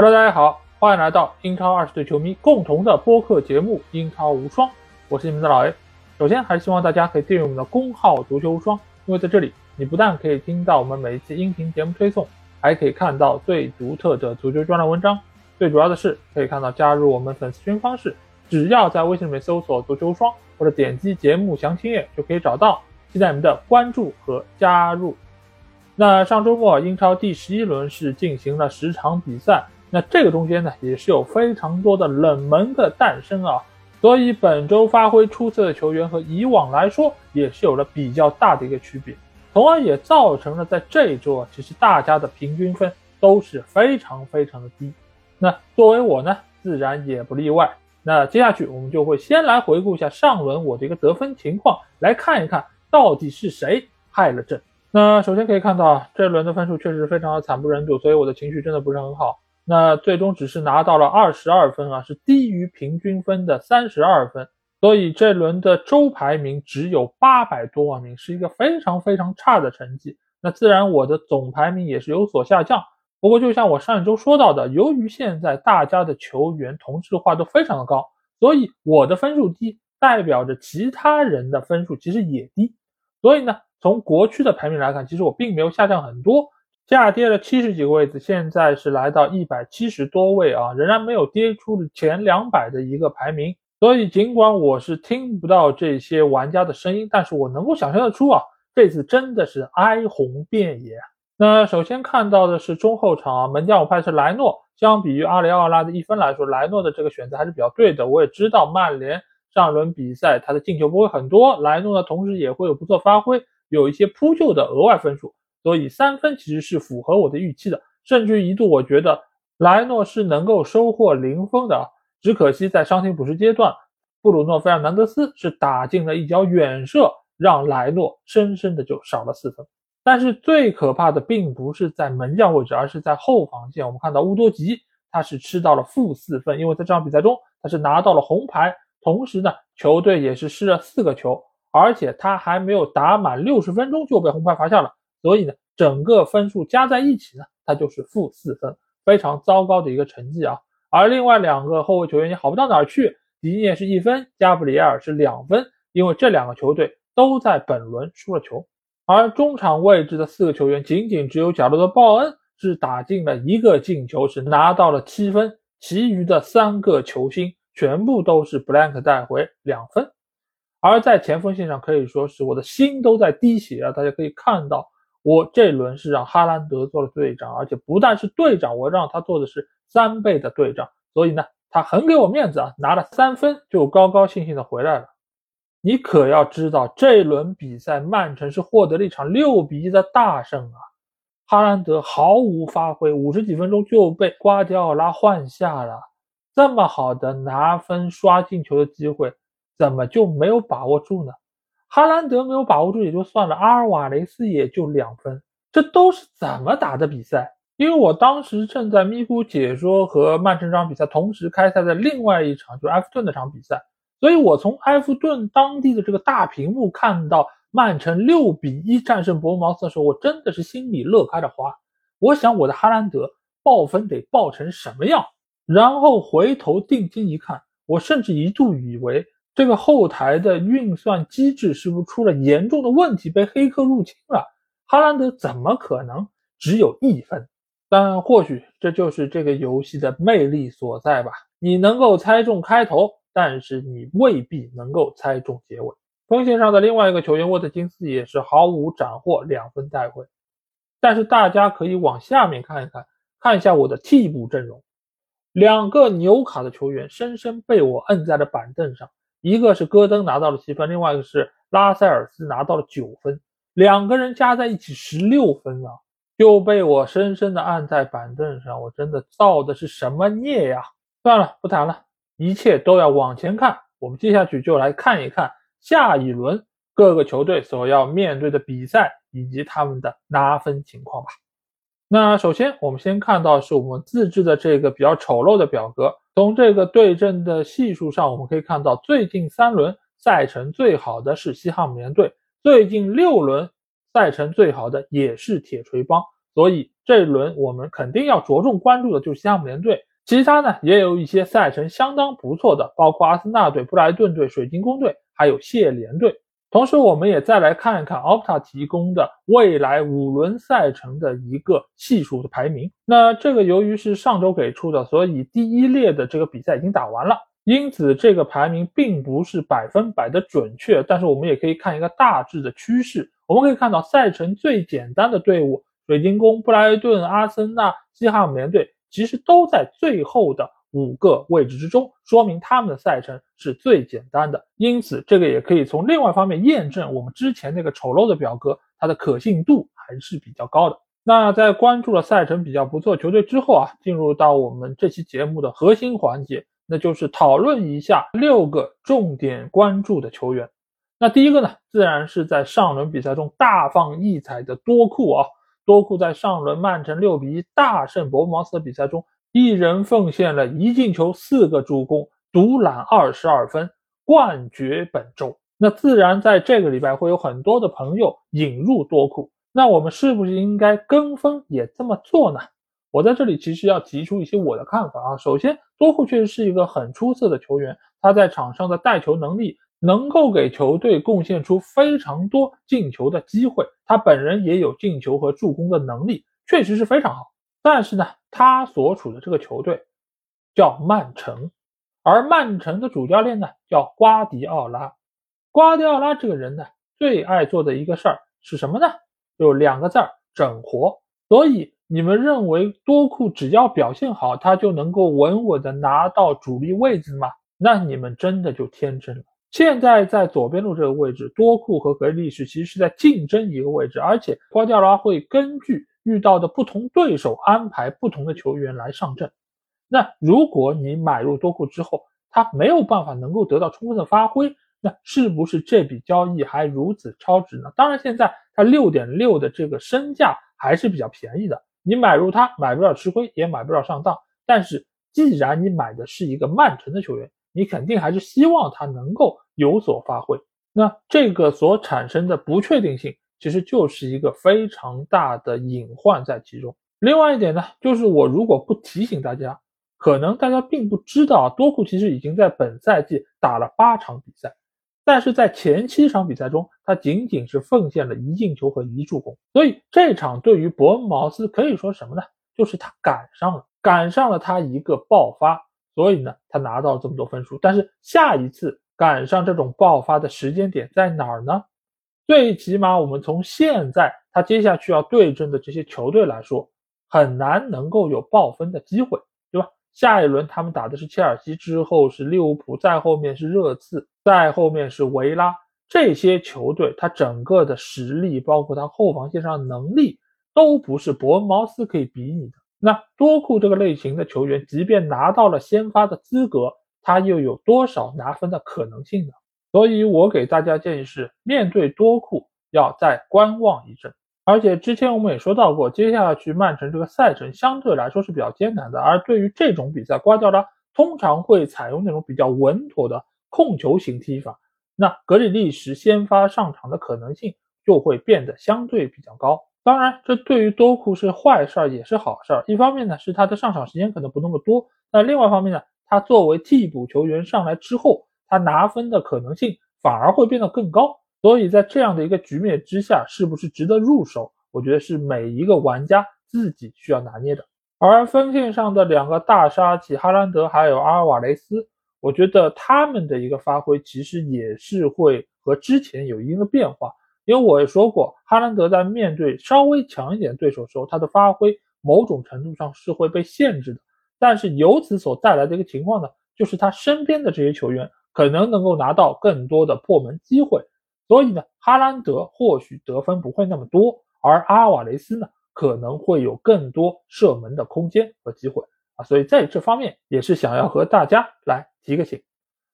Hello，大家好，欢迎来到英超二十队球迷共同的播客节目《英超无双》，我是你们的老 A。首先，还是希望大家可以订阅我们的公号“足球无双”，因为在这里，你不但可以听到我们每一期音频节目推送，还可以看到最独特的足球专栏文章。最主要的是，可以看到加入我们粉丝群方式，只要在微信里面搜索“足球无双”或者点击节目详情页就可以找到。期待你们的关注和加入。那上周末，英超第十一轮是进行了十场比赛。那这个中间呢，也是有非常多的冷门的诞生啊，所以本周发挥出色的球员和以往来说，也是有了比较大的一个区别，从而也造成了在这一周啊，其实大家的平均分都是非常非常的低。那作为我呢，自然也不例外。那接下去我们就会先来回顾一下上轮我的一个得分情况，来看一看到底是谁害了朕。那首先可以看到啊，这轮的分数确实非常的惨不忍睹，所以我的情绪真的不是很好。那最终只是拿到了二十二分啊，是低于平均分的三十二分，所以这轮的周排名只有八百多万名，是一个非常非常差的成绩。那自然我的总排名也是有所下降。不过就像我上一周说到的，由于现在大家的球员同质化都非常的高，所以我的分数低，代表着其他人的分数其实也低。所以呢，从国区的排名来看，其实我并没有下降很多。下跌了七十几个位置，现在是来到一百七十多位啊，仍然没有跌出前两百的一个排名。所以尽管我是听不到这些玩家的声音，但是我能够想象得出啊，这次真的是哀鸿遍野。那首先看到的是中后场啊，门将我派是莱诺。相比于阿里奥拉的一分来说，莱诺的这个选择还是比较对的。我也知道曼联上轮比赛他的进球不会很多，莱诺呢同时也会有不错发挥，有一些扑救的额外分数。所以三分其实是符合我的预期的，甚至一度我觉得莱诺是能够收获零分的。只可惜在伤停补时阶段，布鲁诺·费尔南德斯是打进了一脚远射，让莱诺深深的就少了四分。但是最可怕的并不是在门将位置，而是在后防线。我们看到乌多吉他是吃到了负四分，因为在这场比赛中他是拿到了红牌，同时呢球队也是失了四个球，而且他还没有打满六十分钟就被红牌罚下了。所以呢，整个分数加在一起呢，它就是负四分，非常糟糕的一个成绩啊。而另外两个后卫球员也好不到哪儿去，迪涅是一分，加布里埃尔是两分，因为这两个球队都在本轮输了球。而中场位置的四个球员，仅仅只有角落的鲍恩是打进了一个进球，是拿到了七分，其余的三个球星全部都是布兰克带回两分。而在前锋线上，可以说是我的心都在滴血啊！大家可以看到。我这轮是让哈兰德做了队长，而且不但是队长，我让他做的是三倍的队长，所以呢，他很给我面子啊，拿了三分就高高兴兴的回来了。你可要知道，这轮比赛曼城是获得了一场六比一的大胜啊！哈兰德毫无发挥，五十几分钟就被瓜迪奥拉换下了，这么好的拿分刷进球的机会，怎么就没有把握住呢？哈兰德没有把握住也就算了，阿尔瓦雷斯也就两分，这都是怎么打的比赛？因为我当时正在咪咕解说和曼城这场比赛同时开赛的另外一场，就是埃弗顿那场比赛，所以我从埃弗顿当地的这个大屏幕看到曼城六比一战胜伯恩茅斯的时候，我真的是心里乐开了花。我想我的哈兰德爆分得爆成什么样？然后回头定睛一看，我甚至一度以为。这个后台的运算机制是不是出了严重的问题，被黑客入侵了？哈兰德怎么可能只有一分？但或许这就是这个游戏的魅力所在吧。你能够猜中开头，但是你未必能够猜中结尾。锋线上的另外一个球员沃特金斯也是毫无斩获，两分带回。但是大家可以往下面看一看，看一下我的替补阵容，两个纽卡的球员深深被我摁在了板凳上。一个是戈登拿到了七分，另外一个是拉塞尔斯拿到了九分，两个人加在一起十六分啊，就被我深深的按在板凳上，我真的造的是什么孽呀！算了，不谈了，一切都要往前看。我们接下去就来看一看下一轮各个球队所要面对的比赛以及他们的拿分情况吧。那首先，我们先看到是我们自制的这个比较丑陋的表格。从这个对阵的系数上，我们可以看到，最近三轮赛程最好的是西汉姆联队，最近六轮赛程最好的也是铁锤帮，所以这一轮我们肯定要着重关注的就是西汉姆联队。其他呢也有一些赛程相当不错的，包括阿森纳队、布莱顿队、水晶宫队，还有谢联队。同时，我们也再来看一看 Opta 提供的未来五轮赛程的一个系数的排名。那这个由于是上周给出的，所以第一列的这个比赛已经打完了，因此这个排名并不是百分百的准确。但是我们也可以看一个大致的趋势。我们可以看到，赛程最简单的队伍——水晶宫、布莱顿、阿森纳、西汉姆联队，其实都在最后的。五个位置之中，说明他们的赛程是最简单的，因此这个也可以从另外方面验证我们之前那个丑陋的表格，它的可信度还是比较高的。那在关注了赛程比较不错球队之后啊，进入到我们这期节目的核心环节，那就是讨论一下六个重点关注的球员。那第一个呢，自然是在上轮比赛中大放异彩的多库啊，多库在上轮曼城六比一大胜伯恩茅斯的比赛中。一人奉献了一进球、四个助攻，独揽二十二分，冠绝本周。那自然在这个礼拜会有很多的朋友引入多库，那我们是不是应该跟风也这么做呢？我在这里其实要提出一些我的看法啊。首先，多库确实是一个很出色的球员，他在场上的带球能力能够给球队贡献出非常多进球的机会，他本人也有进球和助攻的能力，确实是非常好。但是呢，他所处的这个球队叫曼城，而曼城的主教练呢叫瓜迪奥拉。瓜迪奥拉这个人呢，最爱做的一个事儿是什么呢？就两个字儿：整活。所以你们认为多库只要表现好，他就能够稳稳的拿到主力位置吗？那你们真的就天真了。现在在左边路这个位置，多库和格里什其实是在竞争一个位置，而且瓜迪奥拉会根据。遇到的不同对手安排不同的球员来上阵，那如果你买入多库之后，他没有办法能够得到充分的发挥，那是不是这笔交易还如此超值呢？当然，现在他六点六的这个身价还是比较便宜的，你买入他买不了吃亏，也买不了上当。但是既然你买的是一个曼城的球员，你肯定还是希望他能够有所发挥。那这个所产生的不确定性。其实就是一个非常大的隐患在其中。另外一点呢，就是我如果不提醒大家，可能大家并不知道，多库其实已经在本赛季打了八场比赛，但是在前七场比赛中，他仅仅是奉献了一进球和一助攻。所以这场对于伯恩茅斯可以说什么呢？就是他赶上了，赶上了他一个爆发，所以呢，他拿到了这么多分数。但是下一次赶上这种爆发的时间点在哪儿呢？最起码，我们从现在他接下去要对阵的这些球队来说，很难能够有爆分的机会，对吧？下一轮他们打的是切尔西，之后是利物浦，再后面是热刺，再后面是维拉，这些球队他整个的实力，包括他后防线上能力，都不是伯恩茅斯可以比拟的。那多库这个类型的球员，即便拿到了先发的资格，他又有多少拿分的可能性呢？所以我给大家建议是，面对多库要再观望一阵。而且之前我们也说到过，接下去曼城这个赛程相对来说是比较艰难的。而对于这种比赛，瓜迪奥拉通常会采用那种比较稳妥的控球型踢法，那格里利什先发上场的可能性就会变得相对比较高。当然，这对于多库是坏事儿也是好事儿。一方面呢，是他的上场时间可能不那么多；那另外一方面呢，他作为替补球员上来之后。他拿分的可能性反而会变得更高，所以在这样的一个局面之下，是不是值得入手？我觉得是每一个玩家自己需要拿捏的。而锋线上的两个大杀器哈兰德还有阿尔瓦雷斯，我觉得他们的一个发挥其实也是会和之前有一定的变化。因为我也说过，哈兰德在面对稍微强一点对手时候，他的发挥某种程度上是会被限制的。但是由此所带来的一个情况呢，就是他身边的这些球员。可能能够拿到更多的破门机会，所以呢，哈兰德或许得分不会那么多，而阿瓦雷斯呢，可能会有更多射门的空间和机会啊，所以在这方面也是想要和大家来提个醒。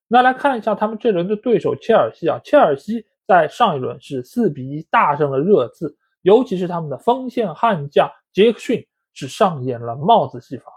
那来看一下他们这轮的对手切尔西啊，切尔西在上一轮是四比一大胜了热刺，尤其是他们的锋线悍将杰克逊是上演了帽子戏法。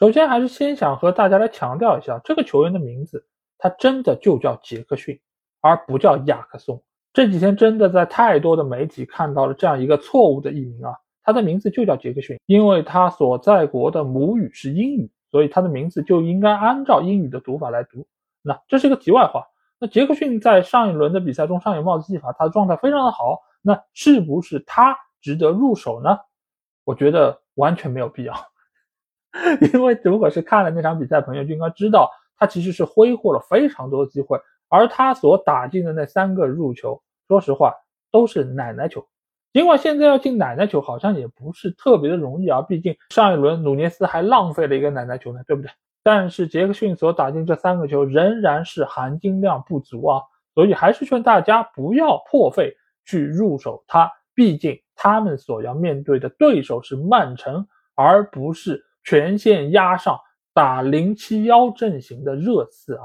首先还是先想和大家来强调一下这个球员的名字。他真的就叫杰克逊，而不叫亚克松。这几天真的在太多的媒体看到了这样一个错误的译名啊！他的名字就叫杰克逊，因为他所在国的母语是英语，所以他的名字就应该按照英语的读法来读。那这是一个题外话。那杰克逊在上一轮的比赛中上演帽子戏法，他的状态非常的好，那是不是他值得入手呢？我觉得完全没有必要，因为如果是看了那场比赛，朋友就应该知道，他其实是挥霍了非常多的机会，而他所打进的那三个入球，说实话都是奶奶球。尽管现在要进奶奶球好像也不是特别的容易啊，毕竟上一轮努涅斯还浪费了一个奶奶球呢，对不对？但是杰克逊所打进这三个球仍然是含金量不足啊，所以还是劝大家不要破费去入手它，毕竟他们所要面对的对手是曼城，而不是全线压上打零七幺阵型的热刺啊。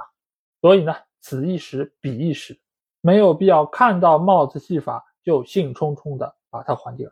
所以呢，此一时彼一时，没有必要看到帽子戏法就兴冲冲的。把它还进来。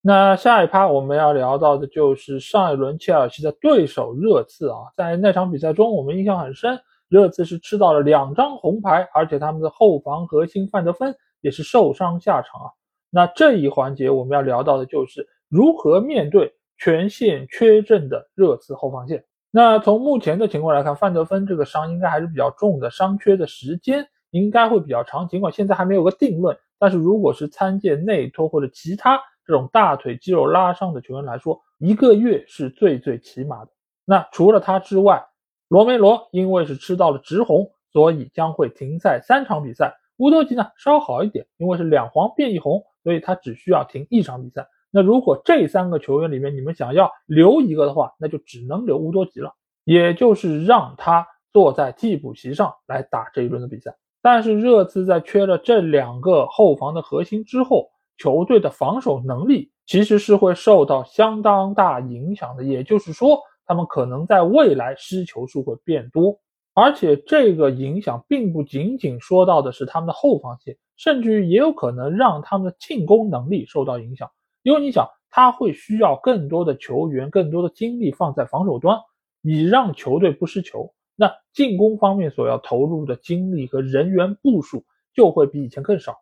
那下一趴我们要聊到的就是上一轮切尔西的对手热刺啊，在那场比赛中，我们印象很深，热刺是吃到了两张红牌，而且他们的后防核心范德芬也是受伤下场啊。那这一环节我们要聊到的就是如何面对全线缺阵的热刺后防线。那从目前的情况来看，范德芬这个伤应该还是比较重的，伤缺的时间应该会比较长，尽管现在还没有个定论。但是如果是参见内托或者其他这种大腿肌肉拉伤的球员来说，一个月是最最起码的。那除了他之外，罗梅罗因为是吃到了直红，所以将会停赛三场比赛。乌多吉呢稍好一点，因为是两黄变一红，所以他只需要停一场比赛。那如果这三个球员里面你们想要留一个的话，那就只能留乌多吉了，也就是让他坐在替补席上来打这一轮的比赛。但是热刺在缺了这两个后防的核心之后，球队的防守能力其实是会受到相当大影响的。也就是说，他们可能在未来失球数会变多，而且这个影响并不仅仅说到的是他们的后防线，甚至于也有可能让他们的进攻能力受到影响。因为你想，他会需要更多的球员、更多的精力放在防守端，以让球队不失球。那进攻方面所要投入的精力和人员部署就会比以前更少。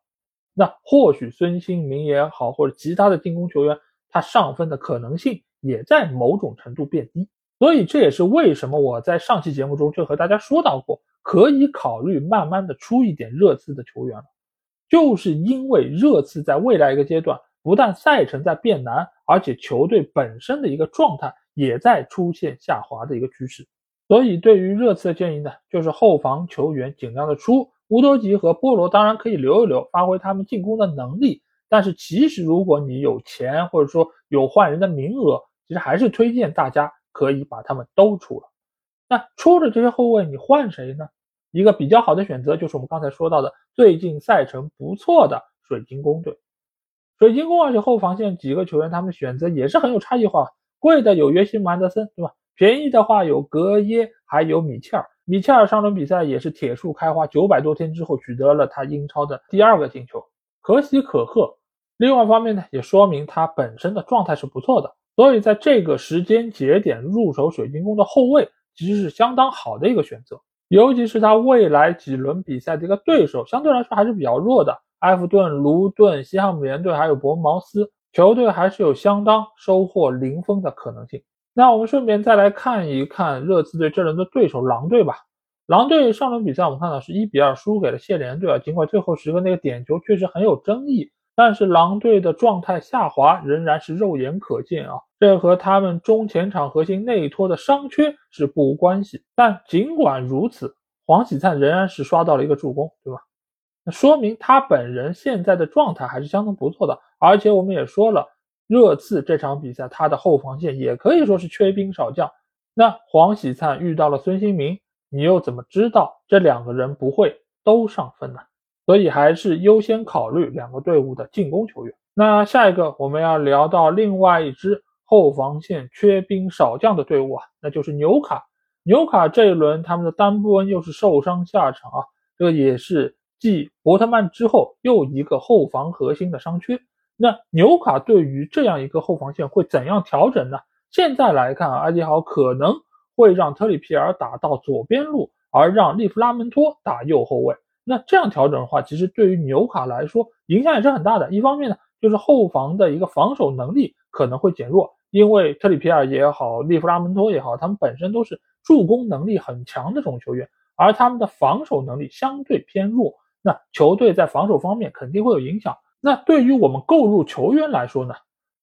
那或许孙兴民也好，或者其他的进攻球员，他上分的可能性也在某种程度变低。所以这也是为什么我在上期节目中就和大家说到过，可以考虑慢慢的出一点热刺的球员了，就是因为热刺在未来一个阶段，不但赛程在变难，而且球队本身的一个状态也在出现下滑的一个趋势。所以，对于热刺的建议呢，就是后防球员尽量的出，乌多吉和波罗当然可以留一留，发挥他们进攻的能力。但是，其实如果你有钱或者说有换人的名额，其实还是推荐大家可以把他们都出了。那出了这些后卫，你换谁呢？一个比较好的选择就是我们刚才说到的，最近赛程不错的水晶宫队。水晶宫而且后防线几个球员，他们选择也是很有差异化，贵的有约西姆安德森，对吧？便宜的话有格耶，还有米切尔。米切尔上轮比赛也是铁树开花，九百多天之后取得了他英超的第二个进球，可喜可贺。另外一方面呢，也说明他本身的状态是不错的，所以在这个时间节点入手水晶宫的后卫，其实是相当好的一个选择。尤其是他未来几轮比赛的一个对手，相对来说还是比较弱的，埃弗顿、卢顿、西汉姆联队还有伯恩茅斯球队，还是有相当收获零封的可能性。那我们顺便再来看一看热刺队这轮的对手狼队吧。狼队上轮比赛我们看到是一比二输给了谢联队啊，尽管最后时刻那个点球确实很有争议，但是狼队的状态下滑仍然是肉眼可见啊。这和他们中前场核心内托的伤缺是不无关系。但尽管如此，黄喜灿仍然是刷到了一个助攻，对吧？那说明他本人现在的状态还是相当不错的，而且我们也说了。热刺这场比赛，他的后防线也可以说是缺兵少将。那黄喜灿遇到了孙兴民，你又怎么知道这两个人不会都上分呢？所以还是优先考虑两个队伍的进攻球员。那下一个我们要聊到另外一支后防线缺兵少将的队伍啊，那就是纽卡。纽卡这一轮他们的丹布恩又是受伤下场啊，这个也是继伯特曼之后又一个后防核心的伤缺。那纽卡对于这样一个后防线会怎样调整呢？现在来看啊，阿迪豪可能会让特里皮尔打到左边路，而让利弗拉门托打右后卫。那这样调整的话，其实对于纽卡来说影响也是很大的。一方面呢，就是后防的一个防守能力可能会减弱，因为特里皮尔也好，利弗拉门托也好，他们本身都是助攻能力很强的这种球员，而他们的防守能力相对偏弱，那球队在防守方面肯定会有影响。那对于我们购入球员来说呢？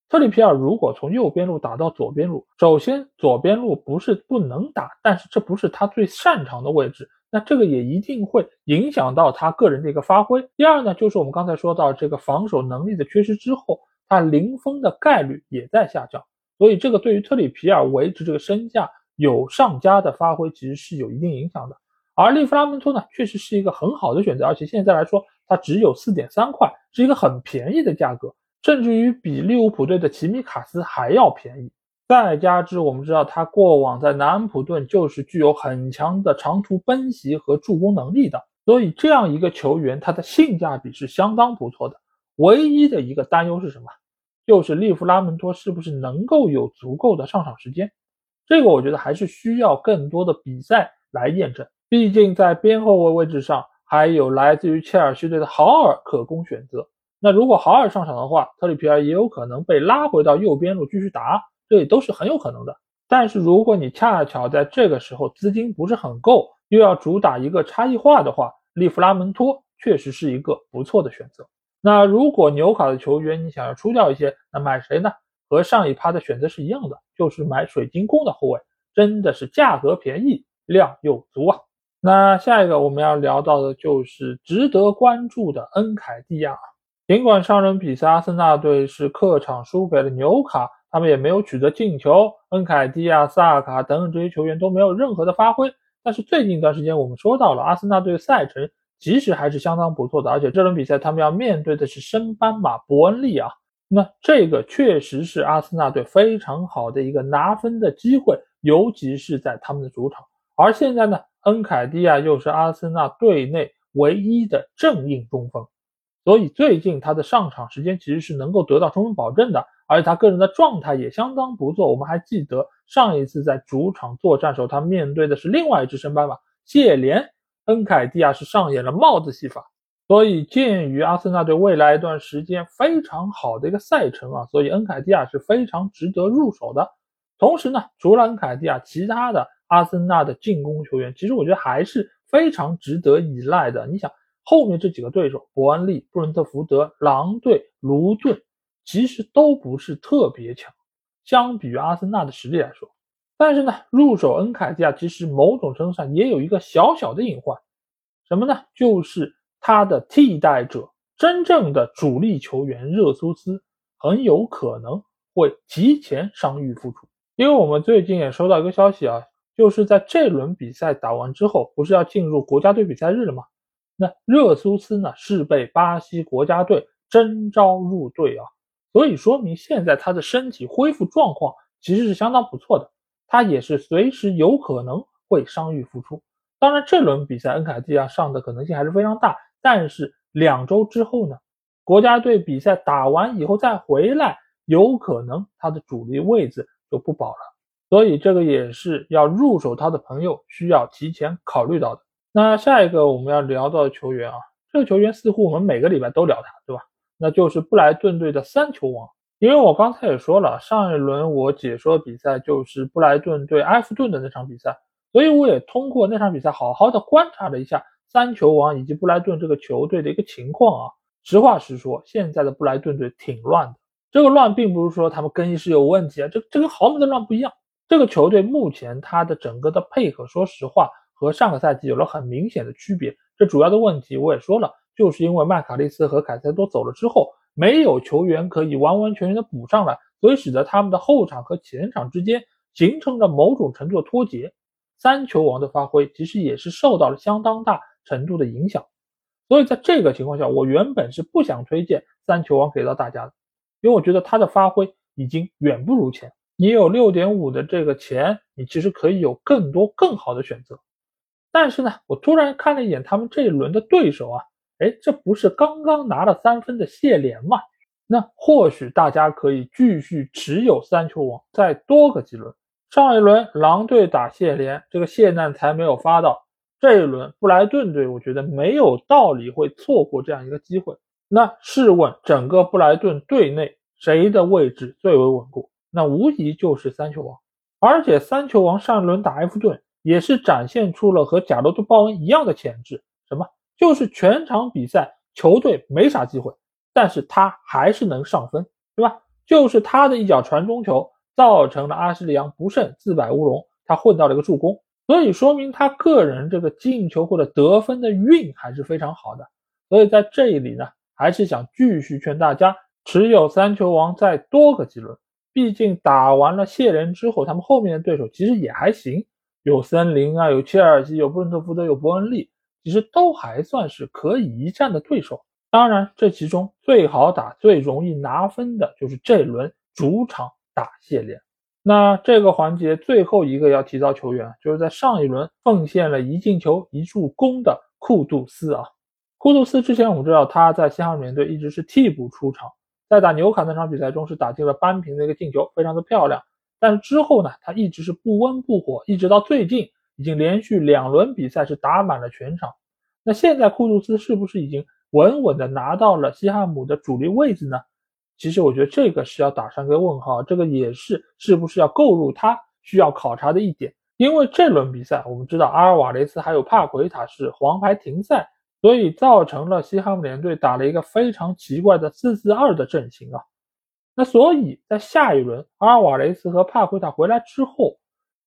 特里皮尔如果从右边路打到左边路，首先左边路不是不能打，但是这不是他最擅长的位置，那这个也一定会影响到他个人的一个发挥。第二呢，就是我们刚才说到这个防守能力的缺失之后，他零封的概率也在下降，所以这个对于特里皮尔维持这个身价有上佳的发挥，其实是有一定影响的。而利弗拉门托呢，确实是一个很好的选择，而且现在来说，它只有四点三块，是一个很便宜的价格。甚至于比利物浦队的奇米卡斯还要便宜，再加之我们知道他过往在南安普顿就是具有很强的长途奔袭和助攻能力的，所以这样一个球员他的性价比是相当不错的。唯一的一个担忧是什么？就是利弗拉门托是不是能够有足够的上场时间？这个我觉得还是需要更多的比赛来验证。毕竟在边后卫位置上还有来自于切尔西队的豪尔可供选择。那如果豪尔上场的话，特里皮尔也有可能被拉回到右边路继续打，这也都是很有可能的。但是如果你恰巧在这个时候资金不是很够，又要主打一个差异化的话，利弗拉门托确实是一个不错的选择。那如果纽卡的球员你想要出掉一些，那买谁呢？和上一趴的选择是一样的，就是买水晶宫的后卫，真的是价格便宜，量又足啊。那下一个我们要聊到的就是值得关注的恩凯蒂亚。尽管上轮比赛阿森纳队是客场输给了纽卡，他们也没有取得进球，恩凯蒂亚、萨卡等等这些球员都没有任何的发挥。但是最近一段时间，我们说到了阿森纳队赛程其实还是相当不错的，而且这轮比赛他们要面对的是升班马伯恩利啊，那这个确实是阿森纳队非常好的一个拿分的机会，尤其是在他们的主场。而现在呢，恩凯蒂亚又是阿森纳队内唯一的正印中锋。所以最近他的上场时间其实是能够得到充分保证的，而且他个人的状态也相当不错。我们还记得上一次在主场作战时候，他面对的是另外一支升班马谢联，恩凯蒂亚是上演了帽子戏法。所以鉴于阿森纳队未来一段时间非常好的一个赛程啊，所以恩凯蒂亚是非常值得入手的。同时呢，除了恩凯蒂亚，其他的阿森纳的进攻球员，其实我觉得还是非常值得依赖的。你想。后面这几个对手，伯恩利、布伦特福德、狼队、卢顿，其实都不是特别强，相比于阿森纳的实力来说。但是呢，入手恩凯蒂亚其实某种程度上也有一个小小的隐患，什么呢？就是他的替代者，真正的主力球员热苏斯很有可能会提前伤愈复出。因为我们最近也收到一个消息啊，就是在这轮比赛打完之后，不是要进入国家队比赛日了吗？那热苏斯呢是被巴西国家队征召入队啊，所以说明现在他的身体恢复状况其实是相当不错的，他也是随时有可能会伤愈复出。当然，这轮比赛恩凯蒂亚上的可能性还是非常大，但是两周之后呢，国家队比赛打完以后再回来，有可能他的主力位置就不保了，所以这个也是要入手他的朋友需要提前考虑到的。那下一个我们要聊到的球员啊，这个球员似乎我们每个礼拜都聊他，对吧？那就是布莱顿队的三球王。因为我刚才也说了，上一轮我解说比赛就是布莱顿对埃弗顿的那场比赛，所以我也通过那场比赛好好的观察了一下三球王以及布莱顿这个球队的一个情况啊。实话实说，现在的布莱顿队挺乱的。这个乱并不是说他们更衣室有问题啊，这这跟豪门的乱不一样。这个球队目前他的整个的配合，说实话。和上个赛季有了很明显的区别，这主要的问题我也说了，就是因为麦卡利斯和凯塞多走了之后，没有球员可以完完全全的补上来，所以使得他们的后场和前场之间形成了某种程度的脱节。三球王的发挥其实也是受到了相当大程度的影响，所以在这个情况下，我原本是不想推荐三球王给到大家的，因为我觉得他的发挥已经远不如前。你有六点五的这个钱，你其实可以有更多更好的选择。但是呢，我突然看了一眼他们这一轮的对手啊，哎，这不是刚刚拿了三分的谢联吗？那或许大家可以继续持有三球王，再多个几轮。上一轮狼队打谢联，这个谢难才没有发到。这一轮布莱顿队，我觉得没有道理会错过这样一个机会。那试问整个布莱顿队内谁的位置最为稳固？那无疑就是三球王。而且三球王上一轮打埃弗顿也是展现出了和贾罗特·鲍恩一样的潜质，什么？就是全场比赛球队没啥机会，但是他还是能上分，对吧？就是他的一脚传中球造成了阿什利杨不慎自摆乌龙，他混到了一个助攻，所以说明他个人这个进球或者得分的运还是非常好的。所以在这里呢，还是想继续劝大家持有三球王再多个几轮。毕竟打完了谢联之后，他们后面的对手其实也还行，有森林啊，有切尔西，有布伦特福德，有伯恩利，其实都还算是可以一战的对手。当然，这其中最好打、最容易拿分的就是这轮主场打谢联。那这个环节最后一个要提到球员，就是在上一轮奉献了一进球一助攻的库杜斯啊。库杜斯之前我们知道他在西汉姆联队一直是替补出场。在打纽卡那场比赛中是打进了扳平的一个进球，非常的漂亮。但之后呢，他一直是不温不火，一直到最近已经连续两轮比赛是打满了全场。那现在库杜斯是不是已经稳稳的拿到了西汉姆的主力位置呢？其实我觉得这个是要打上一个问号，这个也是是不是要购入他需要考察的一点。因为这轮比赛我们知道阿尔瓦雷斯还有帕奎塔是黄牌停赛。所以造成了西汉姆联队打了一个非常奇怪的四四二的阵型啊。那所以在下一轮阿尔瓦雷斯和帕奎塔回来之后，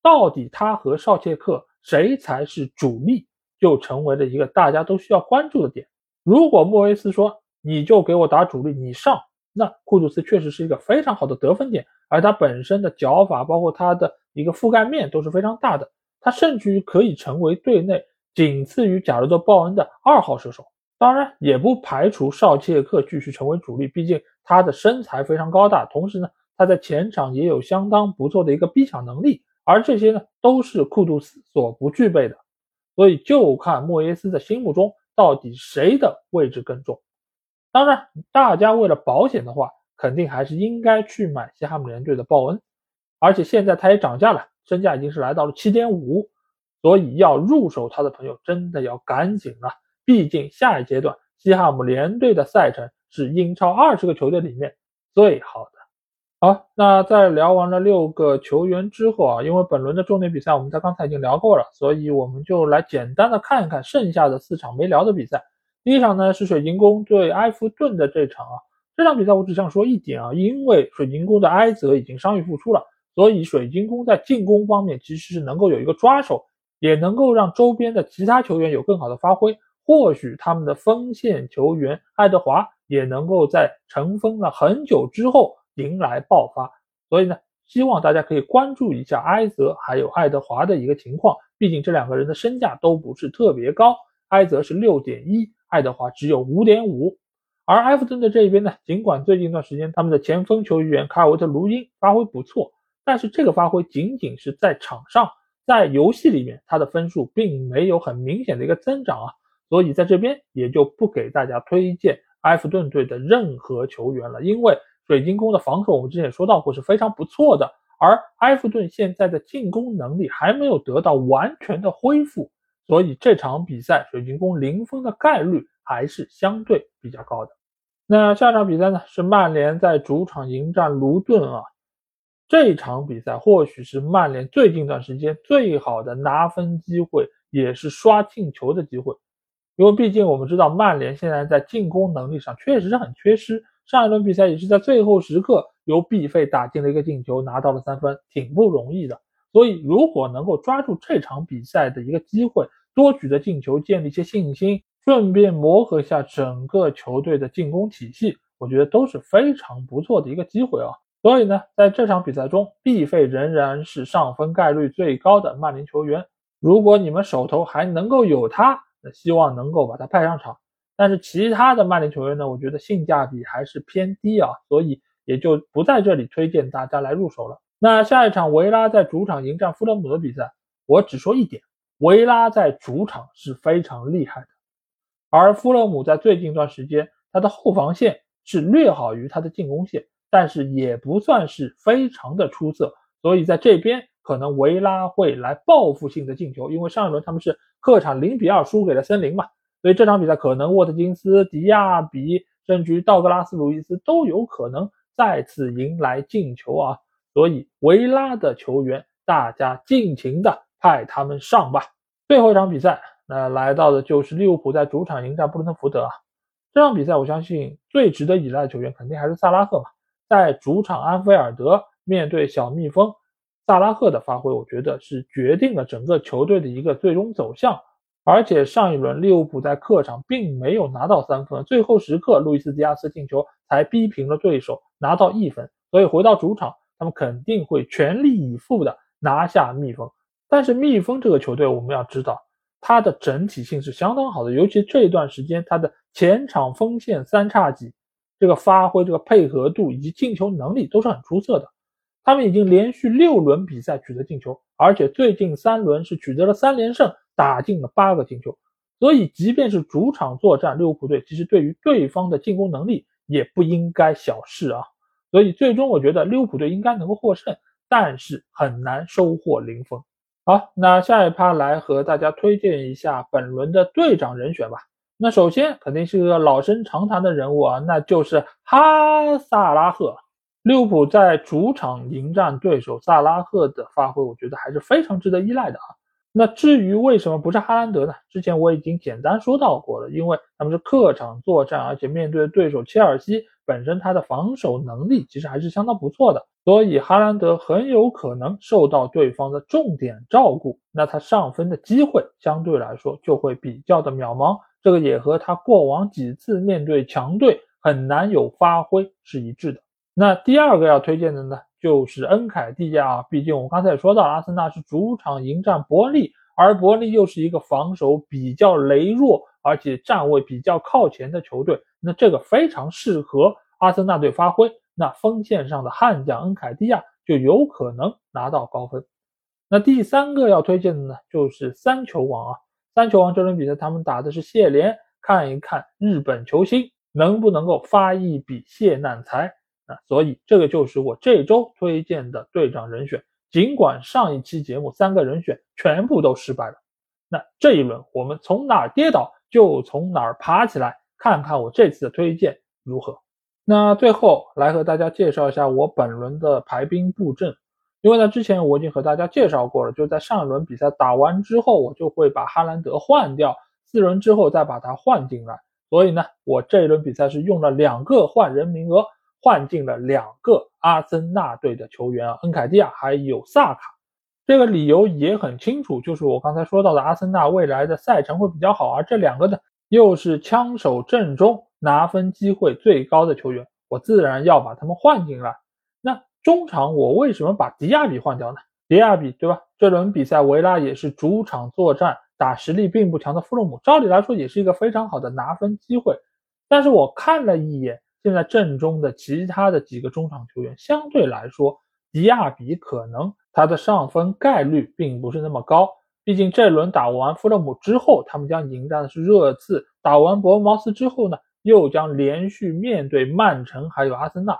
到底他和绍切克谁才是主力，就成为了一个大家都需要关注的点。如果莫维斯说你就给我打主力，你上，那库杜斯确实是一个非常好的得分点，而他本身的脚法，包括他的一个覆盖面都是非常大的，他甚至于可以成为队内。仅次于贾罗德·鲍恩的二号射手，当然也不排除绍切克继续成为主力，毕竟他的身材非常高大，同时呢，他在前场也有相当不错的一个逼抢能力，而这些呢都是库杜斯所不具备的，所以就看莫耶斯的心目中到底谁的位置更重。当然，大家为了保险的话，肯定还是应该去买西汉姆联队的鲍恩，而且现在他也涨价了，身价已经是来到了七点五。所以要入手他的朋友真的要赶紧了，毕竟下一阶段西汉姆联队的赛程是英超二十个球队里面最好的。好，那在聊完了六个球员之后啊，因为本轮的重点比赛我们在刚才已经聊过了，所以我们就来简单的看一看剩下的四场没聊的比赛。第一场呢是水晶宫对埃弗顿的这场啊，这场比赛我只想说一点啊，因为水晶宫的埃泽已经伤愈复出了，所以水晶宫在进攻方面其实是能够有一个抓手。也能够让周边的其他球员有更好的发挥，或许他们的锋线球员爱德华也能够在尘封了很久之后迎来爆发。所以呢，希望大家可以关注一下埃泽还有爱德华的一个情况，毕竟这两个人的身价都不是特别高，埃泽是六点一，爱德华只有五点五。而埃弗顿的这边呢，尽管最近一段时间他们的前锋球员卡尔维特卢因发挥不错，但是这个发挥仅仅是在场上。在游戏里面，他的分数并没有很明显的一个增长啊，所以在这边也就不给大家推荐埃弗顿队的任何球员了。因为水晶宫的防守我们之前也说到过是非常不错的，而埃弗顿现在的进攻能力还没有得到完全的恢复，所以这场比赛水晶宫零封的概率还是相对比较高的。那下场比赛呢是曼联在主场迎战卢顿啊。这场比赛或许是曼联最近一段时间最好的拿分机会，也是刷进球的机会。因为毕竟我们知道，曼联现在在进攻能力上确实是很缺失。上一轮比赛也是在最后时刻由毕费打进了一个进球，拿到了三分，挺不容易的。所以，如果能够抓住这场比赛的一个机会，多取得进球，建立一些信心，顺便磨合一下整个球队的进攻体系，我觉得都是非常不错的一个机会啊。所以呢，在这场比赛中，毕费仍然是上分概率最高的曼联球员。如果你们手头还能够有他，那希望能够把他派上场。但是其他的曼联球员呢，我觉得性价比还是偏低啊，所以也就不在这里推荐大家来入手了。那下一场维拉在主场迎战富勒姆的比赛，我只说一点：维拉在主场是非常厉害的，而富勒姆在最近一段时间，他的后防线是略好于他的进攻线。但是也不算是非常的出色，所以在这边可能维拉会来报复性的进球，因为上一轮他们是客场零比二输给了森林嘛，所以这场比赛可能沃特金斯、迪亚比甚至于道格拉斯·路易斯都有可能再次迎来进球啊！所以维拉的球员，大家尽情的派他们上吧。最后一场比赛，那来到的就是利物浦在主场迎战布伦特福德啊。这场比赛，我相信最值得依赖的球员肯定还是萨拉赫嘛。在主场安菲尔德面对小蜜蜂，萨拉赫的发挥，我觉得是决定了整个球队的一个最终走向。而且上一轮利物浦在客场并没有拿到三分，最后时刻路易斯·迪亚斯进球才逼平了对手，拿到一分。所以回到主场，他们肯定会全力以赴的拿下蜜蜂。但是蜜蜂这个球队，我们要知道。它的整体性是相当好的，尤其这段时间，它的前场锋线三叉戟这个发挥、这个配合度以及进球能力都是很出色的。他们已经连续六轮比赛取得进球，而且最近三轮是取得了三连胜，打进了八个进球。所以，即便是主场作战，利物浦队其实对于对方的进攻能力也不应该小视啊。所以，最终我觉得利物浦队应该能够获胜，但是很难收获零封。好，那下一趴来和大家推荐一下本轮的队长人选吧。那首先肯定是个老生常谈的人物啊，那就是哈萨拉赫。利物浦在主场迎战对手萨拉赫的发挥，我觉得还是非常值得依赖的啊。那至于为什么不是哈兰德呢？之前我已经简单说到过了，因为他们是客场作战，而且面对对手切尔西本身他的防守能力其实还是相当不错的。所以哈兰德很有可能受到对方的重点照顾，那他上分的机会相对来说就会比较的渺茫。这个也和他过往几次面对强队很难有发挥是一致的。那第二个要推荐的呢，就是恩凯蒂亚。毕竟我刚才也说到，阿森纳是主场迎战伯利，而伯利又是一个防守比较羸弱，而且站位比较靠前的球队，那这个非常适合阿森纳队发挥。那锋线上的悍将恩凯蒂亚就有可能拿到高分。那第三个要推荐的呢，就是三球王啊！三球王这轮比赛他们打的是谢联，看一看日本球星能不能够发一笔谢难财啊！所以这个就是我这周推荐的队长人选。尽管上一期节目三个人选全部都失败了，那这一轮我们从哪儿跌倒就从哪儿爬起来，看看我这次的推荐如何。那最后来和大家介绍一下我本轮的排兵布阵，因为呢之前我已经和大家介绍过了，就在上一轮比赛打完之后，我就会把哈兰德换掉，四轮之后再把他换进来。所以呢，我这一轮比赛是用了两个换人名额，换进了两个阿森纳队的球员啊，恩凯蒂亚还有萨卡。这个理由也很清楚，就是我刚才说到的阿森纳未来的赛程会比较好，而这两个呢又是枪手阵中。拿分机会最高的球员，我自然要把他们换进来。中场我为什么把迪亚比换掉呢？迪亚比对吧？这轮比赛维拉也是主场作战，打实力并不强的弗洛姆，照理来说也是一个非常好的拿分机会。但是我看了一眼现在阵中的其他的几个中场球员，相对来说，迪亚比可能他的上分概率并不是那么高。毕竟这轮打完弗洛姆之后，他们将迎战的是热刺。打完伯恩茅斯之后呢？又将连续面对曼城还有阿森纳，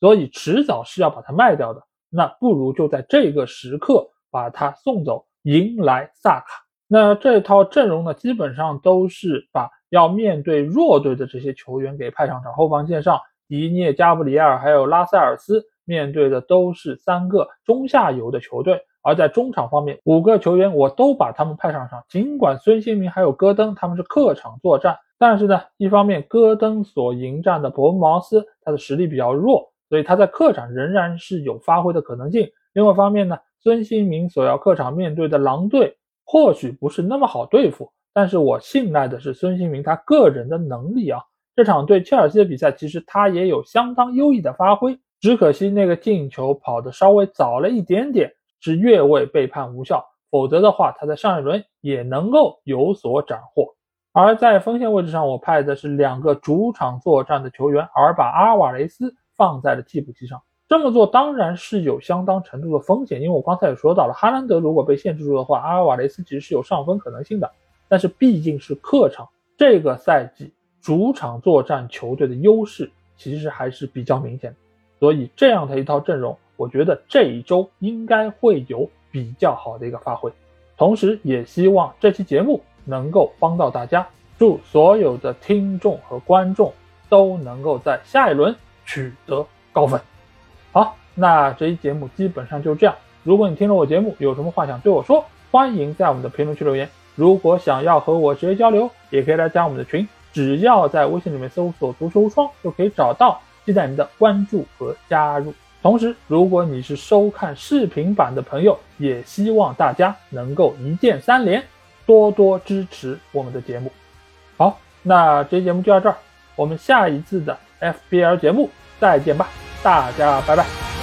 所以迟早是要把它卖掉的。那不如就在这个时刻把它送走，迎来萨卡。那这套阵容呢，基本上都是把要面对弱队的这些球员给派上场。后防线上，迪涅加布里埃尔还有拉塞尔斯面对的都是三个中下游的球队。而在中场方面，五个球员我都把他们派上场。尽管孙兴民还有戈登他们是客场作战。但是呢，一方面戈登所迎战的伯恩茅斯，他的实力比较弱，所以他在客场仍然是有发挥的可能性。另外一方面呢，孙兴民所要客场面对的狼队或许不是那么好对付，但是我信赖的是孙兴民他个人的能力啊。这场对切尔西的比赛，其实他也有相当优异的发挥，只可惜那个进球跑得稍微早了一点点，是越位被判无效，否则的话他在上一轮也能够有所斩获。而在锋线位置上，我派的是两个主场作战的球员，而把阿瓦雷斯放在了替补席上。这么做当然是有相当程度的风险，因为我刚才也说到了，哈兰德如果被限制住的话，阿尔瓦雷斯其实是有上分可能性的。但是毕竟是客场，这个赛季主场作战球队的优势其实还是比较明显，所以这样的一套阵容，我觉得这一周应该会有比较好的一个发挥。同时，也希望这期节目。能够帮到大家，祝所有的听众和观众都能够在下一轮取得高分。好，那这一节目基本上就这样。如果你听了我节目有什么话想对我说，欢迎在我们的评论区留言。如果想要和我直接交流，也可以来加我们的群，只要在微信里面搜索“足球无双”就可以找到，期待您的关注和加入。同时，如果你是收看视频版的朋友，也希望大家能够一键三连，多多支持我们的节目。好，那这期节目就到这儿，我们下一次的 FBL 节目再见吧，大家拜拜。